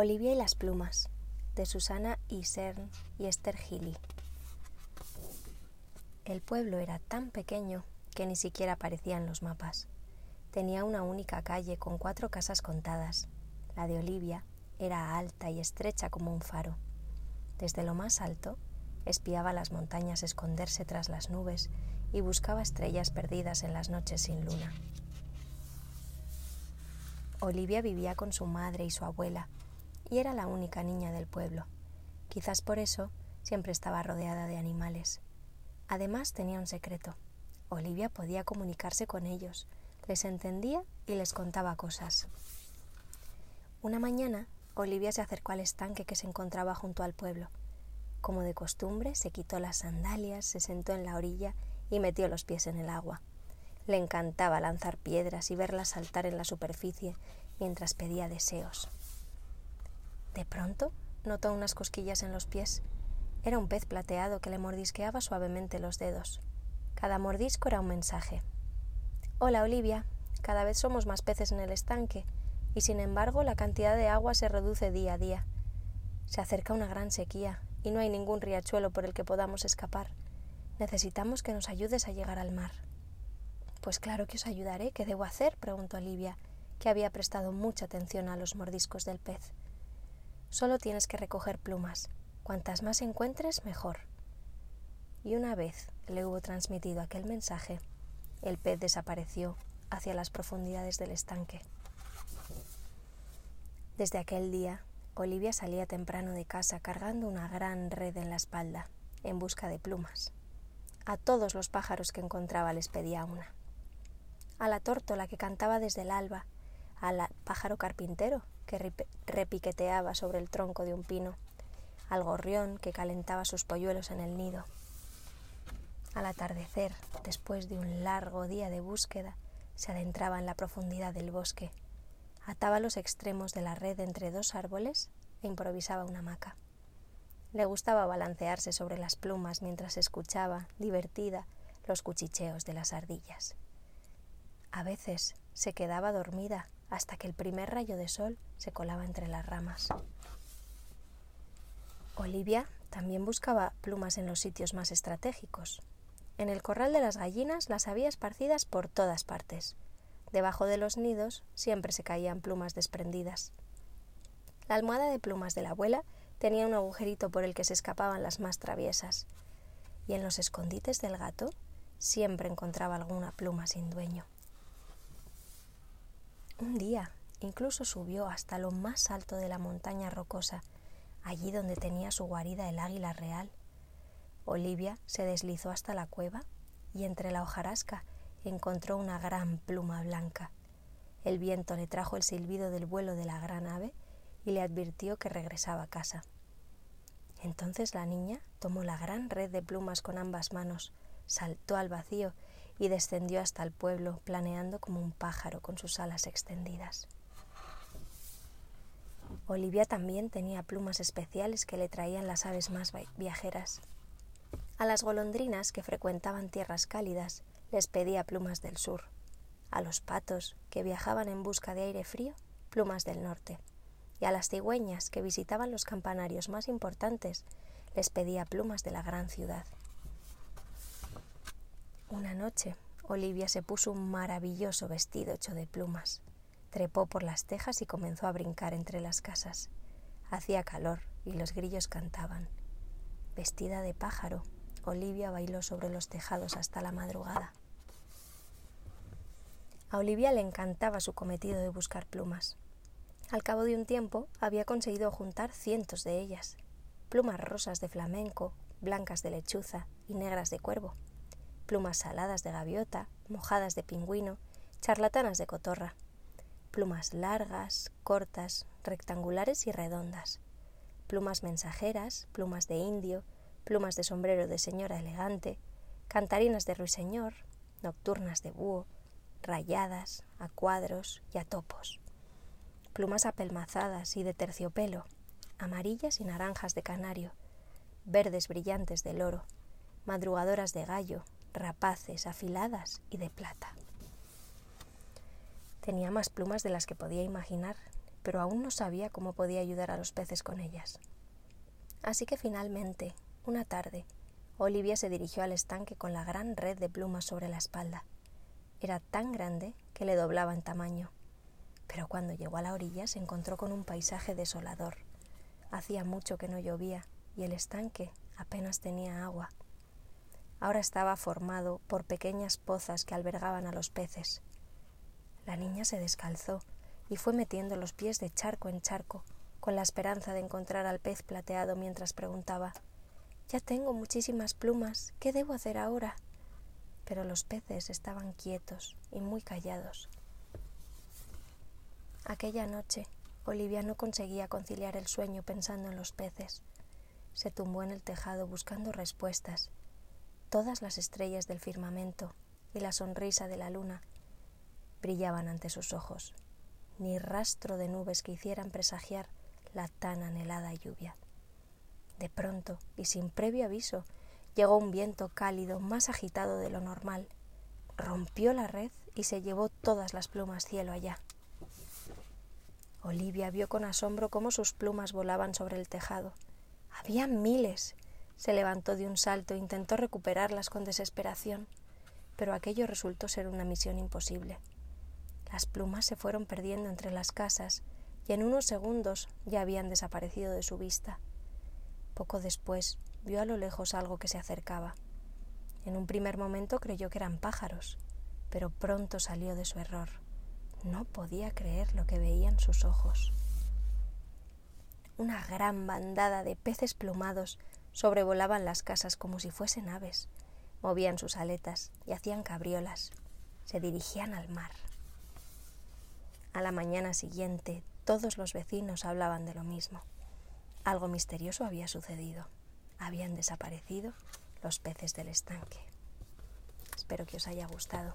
Olivia y las plumas, de Susana Isern y Esther Gili. El pueblo era tan pequeño que ni siquiera aparecía en los mapas. Tenía una única calle con cuatro casas contadas. La de Olivia era alta y estrecha como un faro. Desde lo más alto, espiaba las montañas esconderse tras las nubes y buscaba estrellas perdidas en las noches sin luna. Olivia vivía con su madre y su abuela, y era la única niña del pueblo. Quizás por eso siempre estaba rodeada de animales. Además tenía un secreto. Olivia podía comunicarse con ellos, les entendía y les contaba cosas. Una mañana, Olivia se acercó al estanque que se encontraba junto al pueblo. Como de costumbre, se quitó las sandalias, se sentó en la orilla y metió los pies en el agua. Le encantaba lanzar piedras y verlas saltar en la superficie mientras pedía deseos. De pronto notó unas cosquillas en los pies. Era un pez plateado que le mordisqueaba suavemente los dedos. Cada mordisco era un mensaje. Hola, Olivia. Cada vez somos más peces en el estanque, y sin embargo la cantidad de agua se reduce día a día. Se acerca una gran sequía, y no hay ningún riachuelo por el que podamos escapar. Necesitamos que nos ayudes a llegar al mar. Pues claro que os ayudaré. ¿Qué debo hacer? preguntó Olivia, que había prestado mucha atención a los mordiscos del pez. Solo tienes que recoger plumas. Cuantas más encuentres, mejor. Y una vez le hubo transmitido aquel mensaje, el pez desapareció hacia las profundidades del estanque. Desde aquel día, Olivia salía temprano de casa cargando una gran red en la espalda, en busca de plumas. A todos los pájaros que encontraba les pedía una. A la tórtola que cantaba desde el alba, al pájaro carpintero que repiqueteaba sobre el tronco de un pino, al gorrión que calentaba sus polluelos en el nido. Al atardecer, después de un largo día de búsqueda, se adentraba en la profundidad del bosque, ataba los extremos de la red entre dos árboles e improvisaba una hamaca. Le gustaba balancearse sobre las plumas mientras escuchaba, divertida, los cuchicheos de las ardillas. A veces se quedaba dormida hasta que el primer rayo de sol se colaba entre las ramas. Olivia también buscaba plumas en los sitios más estratégicos. En el corral de las gallinas las había esparcidas por todas partes. Debajo de los nidos siempre se caían plumas desprendidas. La almohada de plumas de la abuela tenía un agujerito por el que se escapaban las más traviesas. Y en los escondites del gato siempre encontraba alguna pluma sin dueño. Un día incluso subió hasta lo más alto de la montaña rocosa, allí donde tenía su guarida el águila real. Olivia se deslizó hasta la cueva y entre la hojarasca encontró una gran pluma blanca. El viento le trajo el silbido del vuelo de la gran ave y le advirtió que regresaba a casa. Entonces la niña tomó la gran red de plumas con ambas manos, saltó al vacío y descendió hasta el pueblo, planeando como un pájaro con sus alas extendidas. Olivia también tenía plumas especiales que le traían las aves más viajeras. A las golondrinas que frecuentaban tierras cálidas les pedía plumas del sur. A los patos que viajaban en busca de aire frío, plumas del norte. Y a las cigüeñas que visitaban los campanarios más importantes, les pedía plumas de la gran ciudad. Una noche, Olivia se puso un maravilloso vestido hecho de plumas. Trepó por las tejas y comenzó a brincar entre las casas. Hacía calor y los grillos cantaban. Vestida de pájaro, Olivia bailó sobre los tejados hasta la madrugada. A Olivia le encantaba su cometido de buscar plumas. Al cabo de un tiempo había conseguido juntar cientos de ellas, plumas rosas de flamenco, blancas de lechuza y negras de cuervo plumas saladas de gaviota, mojadas de pingüino, charlatanas de cotorra, plumas largas, cortas, rectangulares y redondas, plumas mensajeras, plumas de indio, plumas de sombrero de señora elegante, cantarinas de ruiseñor, nocturnas de búho, rayadas, a cuadros y a topos, plumas apelmazadas y de terciopelo, amarillas y naranjas de canario, verdes brillantes de loro, madrugadoras de gallo, rapaces, afiladas y de plata. Tenía más plumas de las que podía imaginar, pero aún no sabía cómo podía ayudar a los peces con ellas. Así que finalmente, una tarde, Olivia se dirigió al estanque con la gran red de plumas sobre la espalda. Era tan grande que le doblaba en tamaño. Pero cuando llegó a la orilla se encontró con un paisaje desolador. Hacía mucho que no llovía y el estanque apenas tenía agua. Ahora estaba formado por pequeñas pozas que albergaban a los peces. La niña se descalzó y fue metiendo los pies de charco en charco, con la esperanza de encontrar al pez plateado mientras preguntaba Ya tengo muchísimas plumas, ¿qué debo hacer ahora? Pero los peces estaban quietos y muy callados. Aquella noche, Olivia no conseguía conciliar el sueño pensando en los peces. Se tumbó en el tejado buscando respuestas. Todas las estrellas del firmamento y la sonrisa de la luna brillaban ante sus ojos, ni rastro de nubes que hicieran presagiar la tan anhelada lluvia. De pronto, y sin previo aviso, llegó un viento cálido más agitado de lo normal, rompió la red y se llevó todas las plumas cielo allá. Olivia vio con asombro cómo sus plumas volaban sobre el tejado. Había miles. Se levantó de un salto e intentó recuperarlas con desesperación, pero aquello resultó ser una misión imposible. Las plumas se fueron perdiendo entre las casas y en unos segundos ya habían desaparecido de su vista. Poco después vio a lo lejos algo que se acercaba. En un primer momento creyó que eran pájaros, pero pronto salió de su error. No podía creer lo que veían sus ojos. Una gran bandada de peces plumados sobrevolaban las casas como si fuesen aves, movían sus aletas y hacían cabriolas, se dirigían al mar. A la mañana siguiente todos los vecinos hablaban de lo mismo. Algo misterioso había sucedido. Habían desaparecido los peces del estanque. Espero que os haya gustado.